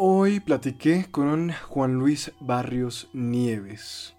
Hoy platiqué con Juan Luis Barrios Nieves.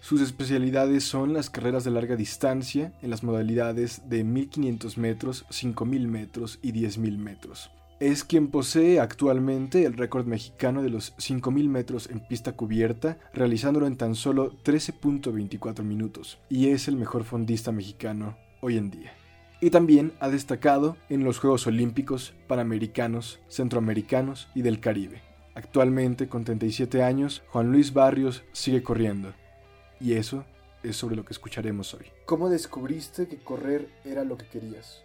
Sus especialidades son las carreras de larga distancia en las modalidades de 1500 metros, 5000 metros y 10000 metros. Es quien posee actualmente el récord mexicano de los 5000 metros en pista cubierta, realizándolo en tan solo 13.24 minutos, y es el mejor fondista mexicano hoy en día. Y también ha destacado en los Juegos Olímpicos, Panamericanos, Centroamericanos y del Caribe. Actualmente, con 37 años, Juan Luis Barrios sigue corriendo. Y eso es sobre lo que escucharemos hoy. ¿Cómo descubriste que correr era lo que querías?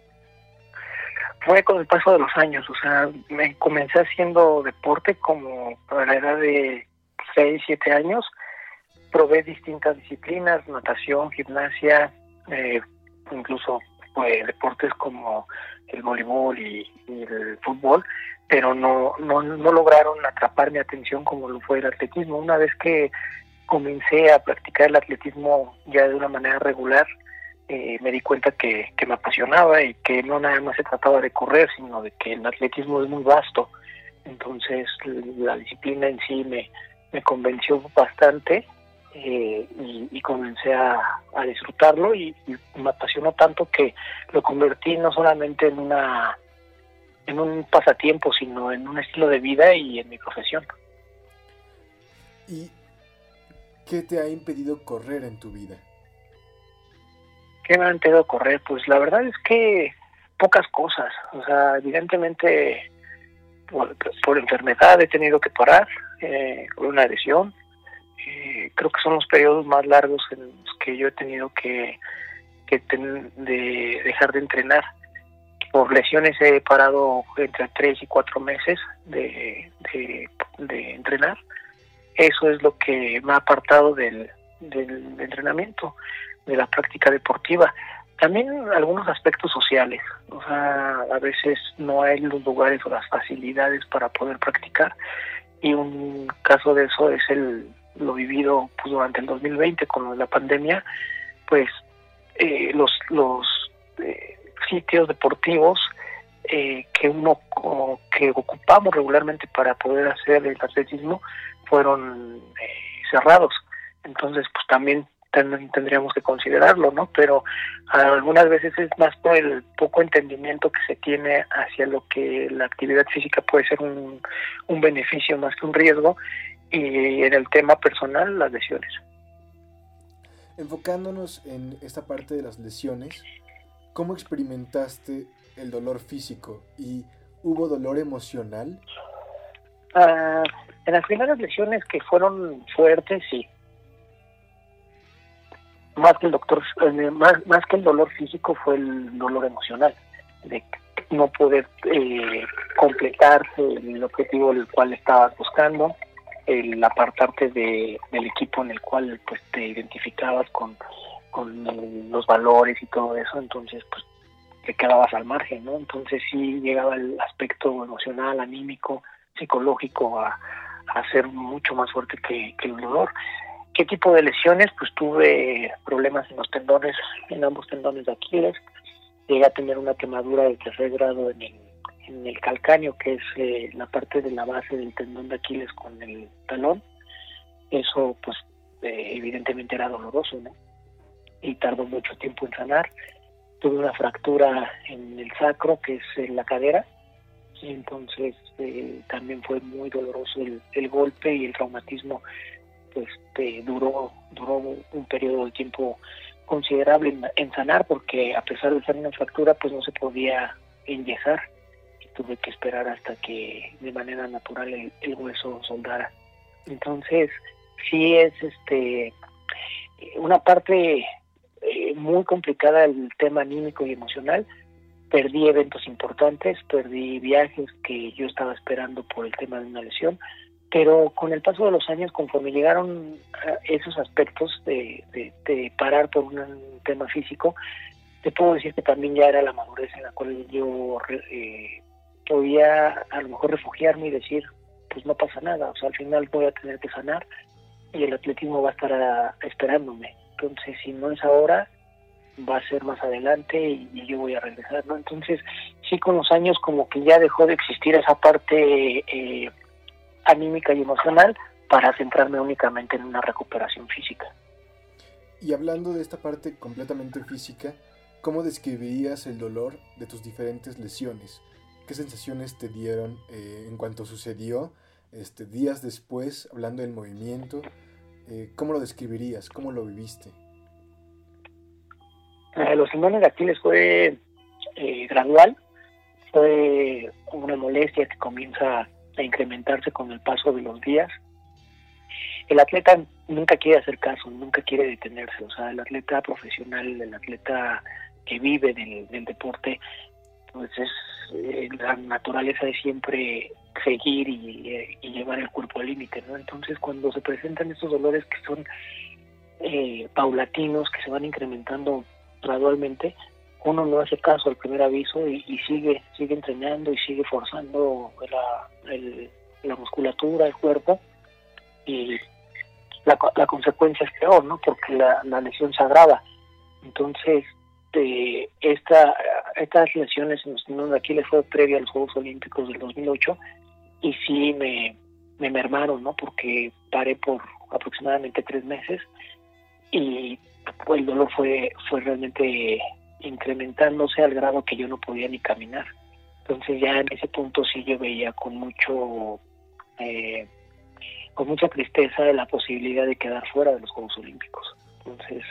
Fue con el paso de los años, o sea, me comencé haciendo deporte como a la edad de 6, 7 años. Probé distintas disciplinas, natación, gimnasia, eh, incluso pues, deportes como el voleibol y, el fútbol, pero no, no, no lograron atrapar mi atención como lo fue el atletismo. Una vez que comencé a practicar el atletismo ya de una manera regular, eh, me di cuenta que, me apasionaba y que no nada más se trataba de correr, sino de que el atletismo es muy vasto. Entonces la disciplina en sí me convenció bastante eh, y, comencé a, disfrutarlo y, me apasionó tanto que lo convertí no solamente en una en un pasatiempo sino en un estilo de vida y en mi profesión. Y qué te ha impedido correr en tu vida qué me ha impedido correr pues la verdad es que pocas cosas. O sea evidentemente por, enfermedad he tenido que parar eh, por una lesión eh, creo que son los periodos más largos en los que yo he tenido que, de dejar de entrenar. Por lesiones he parado entre tres y cuatro meses de, entrenar. Eso es lo que me ha apartado del, del entrenamiento, de la práctica deportiva. También algunos aspectos sociales, o sea, a veces no hay los lugares o las facilidades para poder practicar y un caso de eso es el lo vivido pues, durante el 2020 con la pandemia, pues eh, los, los eh, sitios deportivos eh, que uno que ocupamos regularmente para poder hacer el atletismo fueron cerrados. Entonces, pues también tendríamos que considerarlo, ¿no? Pero algunas veces es más por el poco entendimiento que se tiene hacia lo que la actividad física puede ser un, un beneficio más que un riesgo y en el tema personal las lesiones. Enfocándonos en esta parte de las lesiones, ¿cómo experimentaste el dolor físico y hubo dolor emocional? Ah, en las primeras lesiones que fueron fuertes, sí. Más que el doctor, eh, más, más que el dolor físico fue el dolor emocional, de no poder eh, completar el objetivo del cual estabas buscando, el apartarte de, del equipo en el cual pues te identificabas con, con los valores y todo eso, entonces pues te quedabas al margen, ¿no? Entonces sí llegaba el aspecto emocional, anímico, psicológico a, a ser mucho más fuerte que, que el dolor. ¿Qué tipo de lesiones? Pues tuve problemas en los tendones, en ambos tendones de Aquiles. Llegué a tener una quemadura de tercer grado en el en el calcáneo, que es eh, la parte de la base del tendón de Aquiles con el talón, eso pues eh, evidentemente era doloroso, ¿no? Y tardó mucho tiempo en sanar. Tuve una fractura en el sacro, que es en la cadera, y entonces eh, también fue muy doloroso el, golpe y el traumatismo, pues duró, duró un periodo de tiempo considerable en, sanar, porque a pesar de ser una fractura, pues no se podía enyesar tuve que esperar hasta que de manera natural el, hueso soldara. Entonces, sí es este una parte eh, muy complicada el tema anímico y emocional. Perdí eventos importantes, perdí viajes que yo estaba esperando por el tema de una lesión, pero con el paso de los años, conforme llegaron esos aspectos de, de parar por un tema físico, te puedo decir que también ya era la madurez en la cual yo eh, podía a lo mejor refugiarme y decir, pues no pasa nada, o sea, al final voy a tener que sanar y el atletismo va a estar esperándome. Entonces, si no es ahora, va a ser más adelante y, yo voy a regresar, ¿no? Entonces, sí, con los años como que ya dejó de existir esa parte eh, anímica y emocional para centrarme únicamente en una recuperación física. Y hablando de esta parte completamente física, ¿cómo describirías el dolor de tus diferentes lesiones? ¿Qué sensaciones te dieron eh, en cuanto sucedió este, días después, hablando del movimiento? Eh, ¿Cómo lo describirías? ¿Cómo lo viviste? Eh, los tendones de Aquiles fue gradual, fue una molestia que comienza a incrementarse con el paso de los días. El atleta nunca quiere hacer caso, nunca quiere detenerse. O sea, el atleta profesional, el atleta que vive del, deporte, pues es eh, la naturaleza de siempre seguir y, llevar el cuerpo al límite, ¿no? Entonces, cuando se presentan estos dolores que son eh, paulatinos, que se van incrementando gradualmente, uno no hace caso al primer aviso y, sigue sigue entrenando y sigue forzando la, la musculatura, el cuerpo y la, la consecuencia es peor, ¿no? Porque la, lesión se agrava. Entonces, de esta, estas lesiones en los tendones de Aquiles fue previa a los Juegos Olímpicos del 2008 y sí me, me mermaron, ¿no? Porque paré por aproximadamente tres meses y pues, el dolor fue, fue realmente incrementándose al grado que yo no podía ni caminar. Entonces ya en ese punto sí yo veía con mucho eh, con mucha tristeza la posibilidad de quedar fuera de los Juegos Olímpicos. Entonces,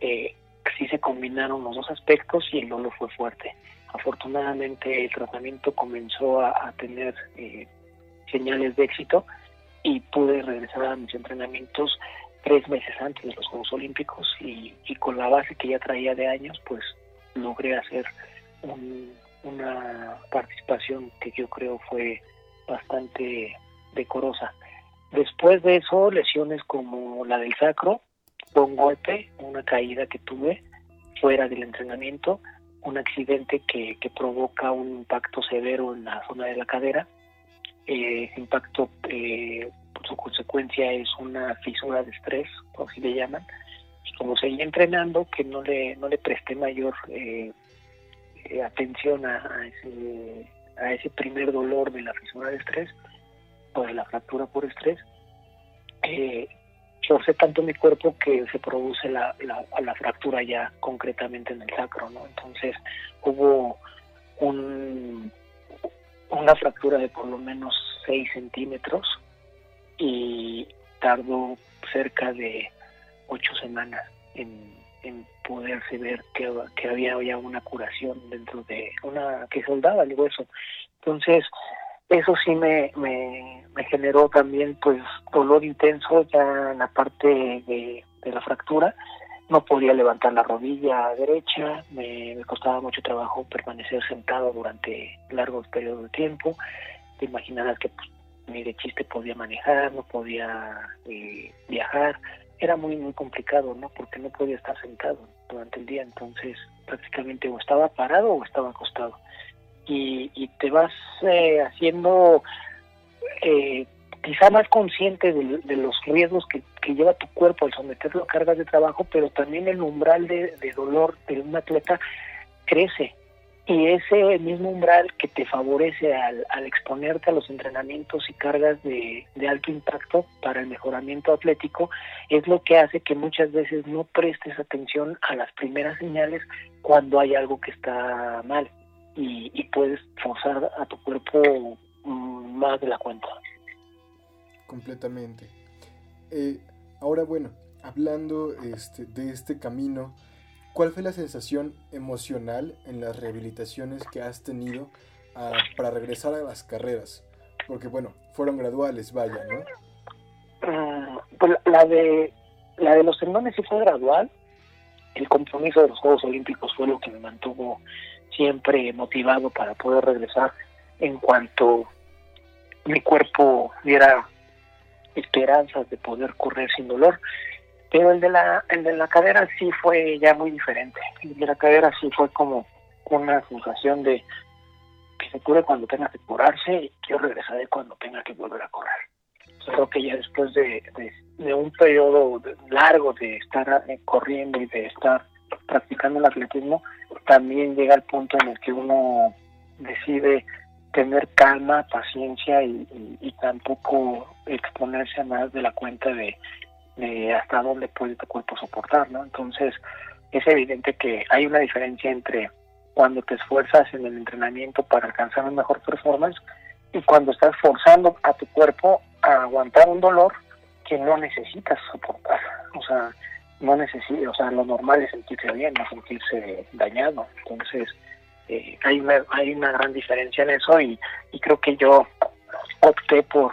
eh, sí se combinaron los dos aspectos y el dolor fue fuerte. Afortunadamente el tratamiento comenzó a, tener eh, señales de éxito y pude regresar a mis entrenamientos tres meses antes de los Juegos Olímpicos y, con la base que ya traía de años, pues logré hacer una participación que yo creo fue bastante decorosa. Después de eso, lesiones como la del sacro, un golpe, una caída que tuve fuera del entrenamiento, un accidente que, provoca un impacto severo en la zona de la cadera. Eh, impacto, su consecuencia es una fisura de estrés, así le llaman. Como seguía entrenando, que no le, no le presté mayor eh, atención a, ese, a ese primer dolor de la fisura de estrés, pues la fractura por estrés, eh, forcé tanto mi cuerpo que se produce la, la, fractura ya concretamente en el sacro, ¿no? Entonces hubo un, una fractura de por lo menos 6 centímetros y tardó cerca de 8 semanas en, poderse ver que, que había ya una curación dentro de una que soldaba el hueso. Entonces, eso sí me, me, generó también pues dolor intenso ya en la parte de, la fractura. No podía levantar la rodilla derecha, me, costaba mucho trabajo permanecer sentado durante largos periodos de tiempo, te imaginarás que pues, ni de chiste podía manejar, no podía eh, viajar, era muy muy complicado, ¿no? Porque no podía estar sentado durante el día, entonces prácticamente o estaba parado o estaba acostado y, te vas eh, haciendo eh, quizá más consciente de, los riesgos que, lleva tu cuerpo al someterlo a cargas de trabajo, pero también el umbral de, dolor de un atleta crece. Y ese mismo umbral que te favorece al, exponerte a los entrenamientos y cargas de, de, alto impacto para el mejoramiento atlético es lo que hace que muchas veces no prestes atención a las primeras señales cuando hay algo que está mal y, puedes forzar a tu cuerpo mm, más de la cuenta. Completamente. Eh, ahora bueno, hablando este, de este camino, ¿cuál fue la sensación emocional en las rehabilitaciones que has tenido ah, para regresar a las carreras? Porque bueno, fueron graduales, vaya, ¿no? Mm, pues la de la de los tendones sí fue gradual. El compromiso de los Juegos Olímpicos fue lo que me mantuvo siempre motivado para poder regresar en cuanto mi cuerpo diera esperanzas de poder correr sin dolor. Pero el de la, el de la cadera sí fue ya muy diferente. El de la cadera sí fue como una sensación de que se cure cuando tenga que curarse y yo regresaré cuando tenga que volver a correr. Creo que ya después de, de un periodo largo de estar corriendo y de estar practicando el atletismo, también llega el punto en el que uno decide tener calma, paciencia y, tampoco exponerse a más de la cuenta de, hasta dónde puede tu cuerpo soportar, ¿no? Entonces, es evidente que hay una diferencia entre cuando te esfuerzas en el entrenamiento para alcanzar una mejor performance y cuando estás forzando a tu cuerpo a aguantar un dolor que no necesitas soportar. O sea, no necesita, o sea, lo normal es sentirse bien, no sentirse dañado. Entonces, eh, hay, una, hay una gran diferencia en eso y, creo que yo opté por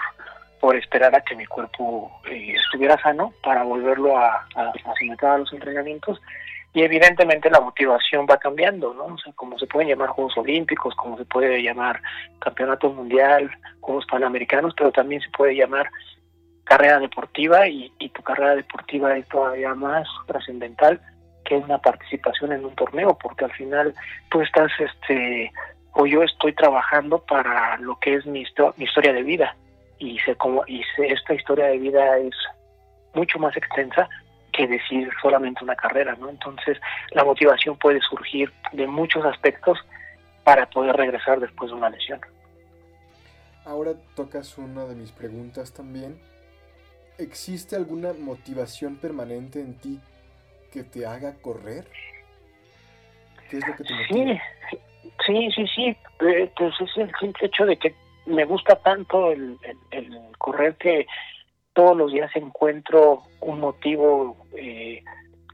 por esperar a que mi cuerpo eh, estuviera sano para volverlo a, a, a los entrenamientos y evidentemente la motivación va cambiando, ¿no? O sea, como se pueden llamar Juegos Olímpicos, como se puede llamar Campeonato Mundial, Juegos Panamericanos, pero también se puede llamar carrera deportiva y, tu carrera deportiva es todavía más trascendental que una participación en un torneo, porque al final tú estás, este, o yo estoy trabajando para lo que es mi historia de vida y sé cómo y sé, esta historia de vida es mucho más extensa que decir solamente una carrera, ¿no? Entonces, la motivación puede surgir de muchos aspectos para poder regresar después de una lesión. Ahora tocas una de mis preguntas también. ¿Existe alguna motivación permanente en ti que te haga correr? ¿Qué es lo que te motiva? Sí, sí, sí, eh, pues es el simple hecho de que me gusta tanto el, correr que todos los días encuentro un motivo eh,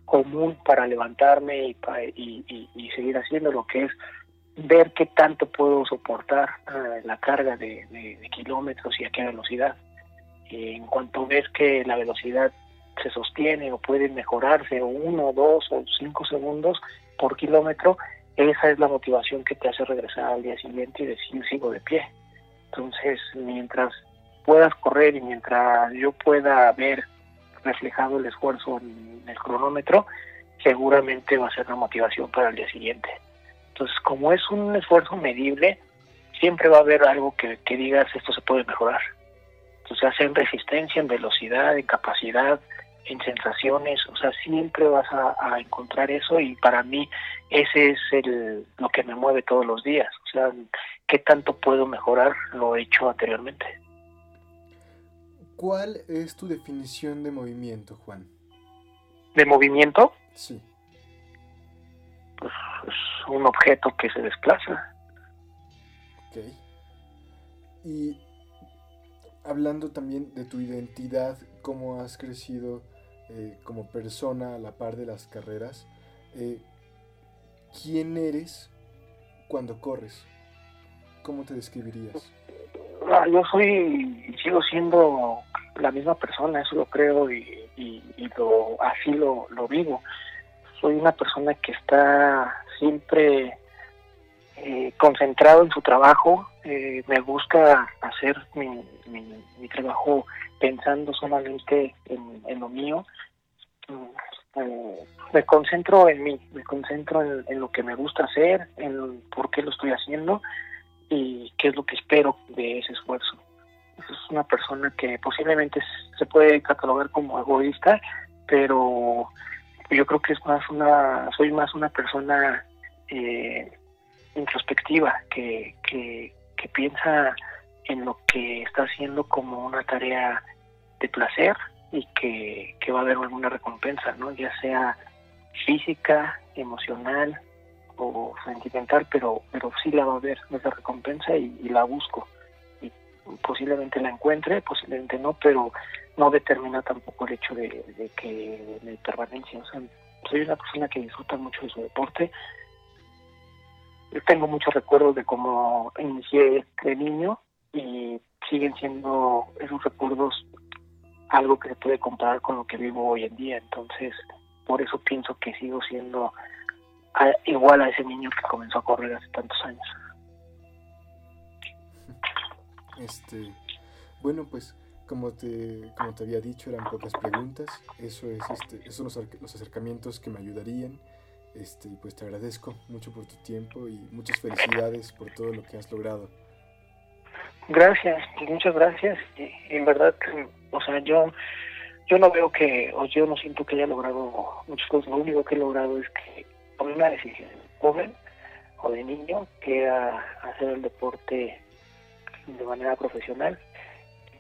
común para levantarme y, y, seguir haciendo lo que es ver qué tanto puedo soportar eh, la carga de, kilómetros y a qué velocidad. en cuanto ves que la velocidad se sostiene o puede mejorarse o uno, dos o cinco segundos por kilómetro, esa es la motivación que te hace regresar al día siguiente y decir sigo de pie. Entonces, mientras puedas correr y mientras yo pueda ver reflejado el esfuerzo en el cronómetro, seguramente va a ser una motivación para el día siguiente. Entonces, como es un esfuerzo medible, siempre va a haber algo que, digas esto se puede mejorar. Entonces, sea en resistencia, en velocidad, en capacidad, en sensaciones, o sea, siempre vas a, a, encontrar eso y para mí ese es el, lo que me mueve todos los días, o sea, qué tanto puedo mejorar lo he hecho anteriormente. ¿Cuál es tu definición de movimiento, Juan? ¿De movimiento? Sí. Pues es un objeto que se desplaza. Ok. Y hablando también de tu identidad, cómo has crecido eh, como persona a la par de las carreras, eh, ¿quién eres cuando corres? ¿Cómo te describirías? Ah, yo soy, sigo siendo la misma persona, eso lo creo y, lo, así lo, lo vivo. Soy una persona que está siempre eh, concentrado en su trabajo, eh, me gusta hacer mi, mi, trabajo pensando solamente en, lo mío. Mm, eh, me concentro en mí, me concentro en, en, lo que me gusta hacer, en por qué lo estoy haciendo y qué es lo que espero de ese esfuerzo. Es una persona que posiblemente se puede catalogar como egoísta, pero yo creo que es más una, soy más una persona eh, introspectiva que, que, piensa en lo que está haciendo como una tarea de placer y que, que va a haber alguna recompensa, ¿no? Ya sea física, emocional, o sentimental, pero pero sí la va a haber esa recompensa y, la busco. Y posiblemente la encuentre, posiblemente no, pero no determina tampoco el hecho de, que de permanencia. O sea, soy una persona que disfruta mucho de su deporte. Tengo muchos recuerdos de cómo inicié de niño y siguen siendo esos recuerdos algo que se puede comparar con lo que vivo hoy en día. Entonces, por eso pienso que sigo siendo igual a ese niño que comenzó a correr hace tantos años. Este, bueno, pues como te, como te había dicho, eran pocas preguntas. Eso es, este, esos son los, acercamientos que me ayudarían. Este, pues te agradezco mucho por tu tiempo y muchas felicidades por todo lo que has logrado. Gracias, muchas gracias. En verdad, o sea, yo yo no veo que, o yo no siento que haya logrado muchas cosas. Lo único que he logrado es que una decisión joven o de niño que era hacer el deporte de manera profesional.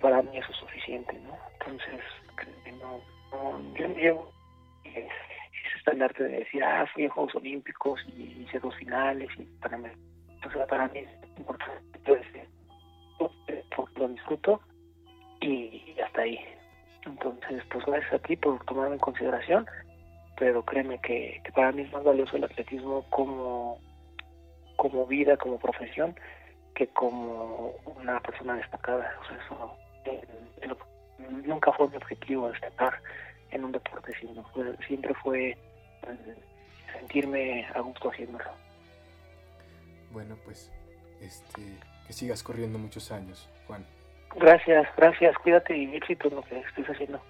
Para mí eso es suficiente, ¿no? Entonces, no, no yo llevo ese estandarte de decir, ah, fui a Juegos Olímpicos y hice dos finales y para mí, para mí es importante, lo disfruto y hasta ahí. Entonces, pues gracias a ti por tomarme en consideración, pero créeme que, para mí es más valioso el atletismo como, como vida, como profesión, que como una persona destacada. O sea, eso eh, nunca fue mi objetivo destacar en un deporte, sino siempre fue eh, sentirme a gusto haciéndolo. Bueno, pues este, que sigas corriendo muchos años, Juan. Gracias, gracias. Cuídate y éxito en lo que estés haciendo.